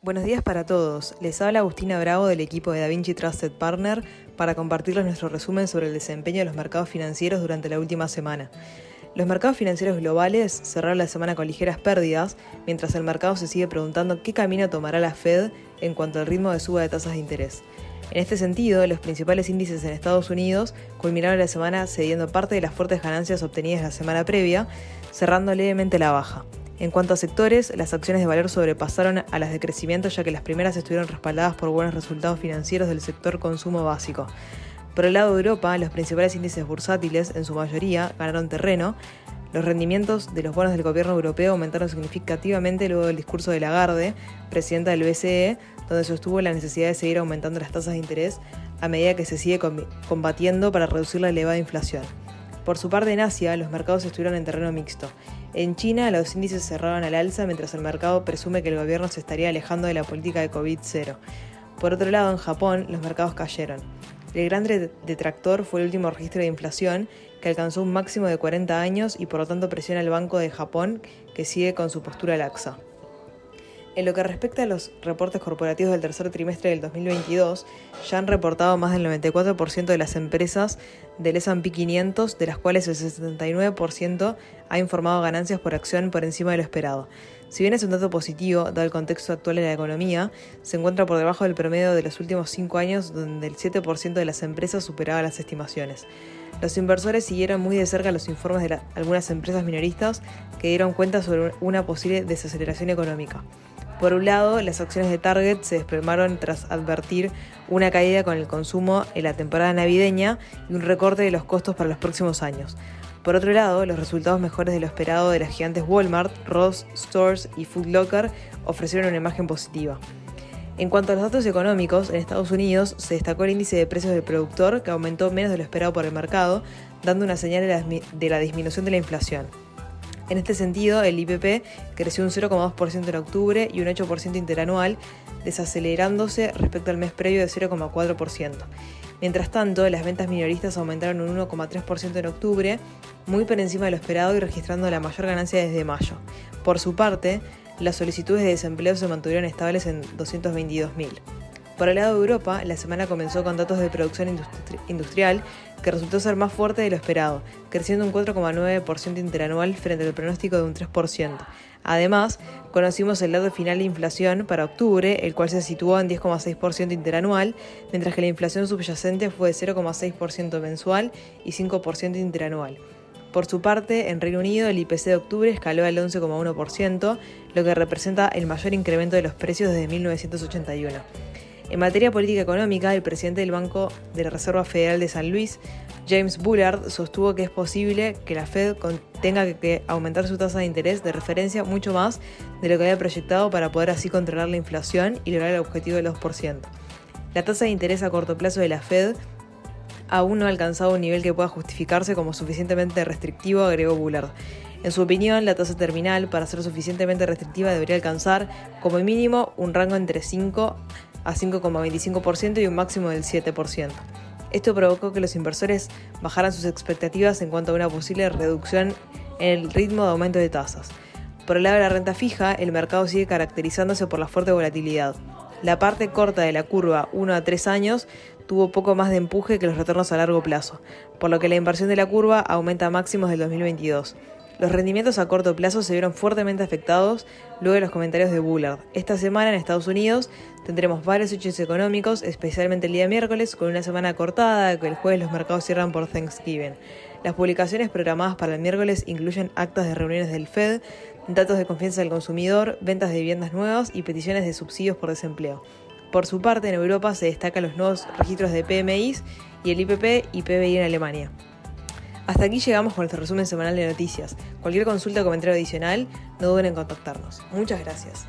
Buenos días para todos. Les habla Agustina Bravo del equipo de DaVinci Trusted Partner para compartirles nuestro resumen sobre el desempeño de los mercados financieros durante la última semana. Los mercados financieros globales cerraron la semana con ligeras pérdidas, mientras el mercado se sigue preguntando qué camino tomará la Fed en cuanto al ritmo de suba de tasas de interés. En este sentido, los principales índices en Estados Unidos culminaron la semana cediendo parte de las fuertes ganancias obtenidas la semana previa, cerrando levemente la baja. En cuanto a sectores, las acciones de valor sobrepasaron a las de crecimiento ya que las primeras estuvieron respaldadas por buenos resultados financieros del sector consumo básico. Por el lado de Europa, los principales índices bursátiles, en su mayoría, ganaron terreno. Los rendimientos de los bonos del gobierno europeo aumentaron significativamente luego del discurso de Lagarde, presidenta del BCE, donde sostuvo la necesidad de seguir aumentando las tasas de interés a medida que se sigue combatiendo para reducir la elevada inflación. Por su parte, en Asia, los mercados estuvieron en terreno mixto. En China, los índices cerraron al alza mientras el mercado presume que el gobierno se estaría alejando de la política de COVID-0. Por otro lado, en Japón, los mercados cayeron. El gran detractor fue el último registro de inflación, que alcanzó un máximo de 40 años y por lo tanto presiona al Banco de Japón, que sigue con su postura laxa. En lo que respecta a los reportes corporativos del tercer trimestre del 2022, ya han reportado más del 94% de las empresas del S&P 500, de las cuales el 79% ha informado ganancias por acción por encima de lo esperado. Si bien es un dato positivo, dado el contexto actual de la economía, se encuentra por debajo del promedio de los últimos cinco años, donde el 7% de las empresas superaba las estimaciones. Los inversores siguieron muy de cerca los informes de algunas empresas minoristas que dieron cuenta sobre una posible desaceleración económica. Por un lado, las acciones de Target se desplomaron tras advertir una caída con el consumo en la temporada navideña y un recorte de los costos para los próximos años. Por otro lado, los resultados mejores de lo esperado de las gigantes Walmart, Ross Stores y Food Locker ofrecieron una imagen positiva. En cuanto a los datos económicos, en Estados Unidos se destacó el índice de precios del productor que aumentó menos de lo esperado por el mercado, dando una señal de la disminución de la inflación. En este sentido, el IPP creció un 0,2% en octubre y un 8% interanual, desacelerándose respecto al mes previo de 0,4%. Mientras tanto, las ventas minoristas aumentaron un 1,3% en octubre, muy por encima de lo esperado y registrando la mayor ganancia desde mayo. Por su parte, las solicitudes de desempleo se mantuvieron estables en 222.000. Por el lado de Europa, la semana comenzó con datos de producción industrial que resultó ser más fuerte de lo esperado, creciendo un 4,9% interanual frente al pronóstico de un 3%. Además, conocimos el dato final de inflación para octubre, el cual se situó en 10,6% interanual, mientras que la inflación subyacente fue de 0,6% mensual y 5% interanual. Por su parte, en Reino Unido el IPC de octubre escaló al 11,1%, lo que representa el mayor incremento de los precios desde 1981. En materia política económica, el presidente del Banco de la Reserva Federal de San Luis, James Bullard, sostuvo que es posible que la Fed tenga que aumentar su tasa de interés de referencia mucho más de lo que había proyectado para poder así controlar la inflación y lograr el objetivo del 2%. La tasa de interés a corto plazo de la Fed aún no ha alcanzado un nivel que pueda justificarse como suficientemente restrictivo, agregó Bullard. En su opinión, la tasa terminal, para ser suficientemente restrictiva, debería alcanzar, como mínimo, un rango entre 5 a 5,25% y un máximo del 7%. Esto provocó que los inversores bajaran sus expectativas en cuanto a una posible reducción en el ritmo de aumento de tasas. Por el lado de la renta fija, el mercado sigue caracterizándose por la fuerte volatilidad. La parte corta de la curva 1 a 3 años tuvo poco más de empuje que los retornos a largo plazo, por lo que la inversión de la curva aumenta a máximos del 2022. Los rendimientos a corto plazo se vieron fuertemente afectados luego de los comentarios de Bullard. Esta semana en Estados Unidos tendremos varios hechos económicos, especialmente el día miércoles, con una semana cortada, que el jueves los mercados cierran por Thanksgiving. Las publicaciones programadas para el miércoles incluyen actas de reuniones del Fed, datos de confianza del consumidor, ventas de viviendas nuevas y peticiones de subsidios por desempleo. Por su parte, en Europa se destacan los nuevos registros de PMIs y el IPP y PBI en Alemania. Hasta aquí llegamos con nuestro resumen semanal de noticias. Cualquier consulta o comentario adicional, no duden en contactarnos. Muchas gracias.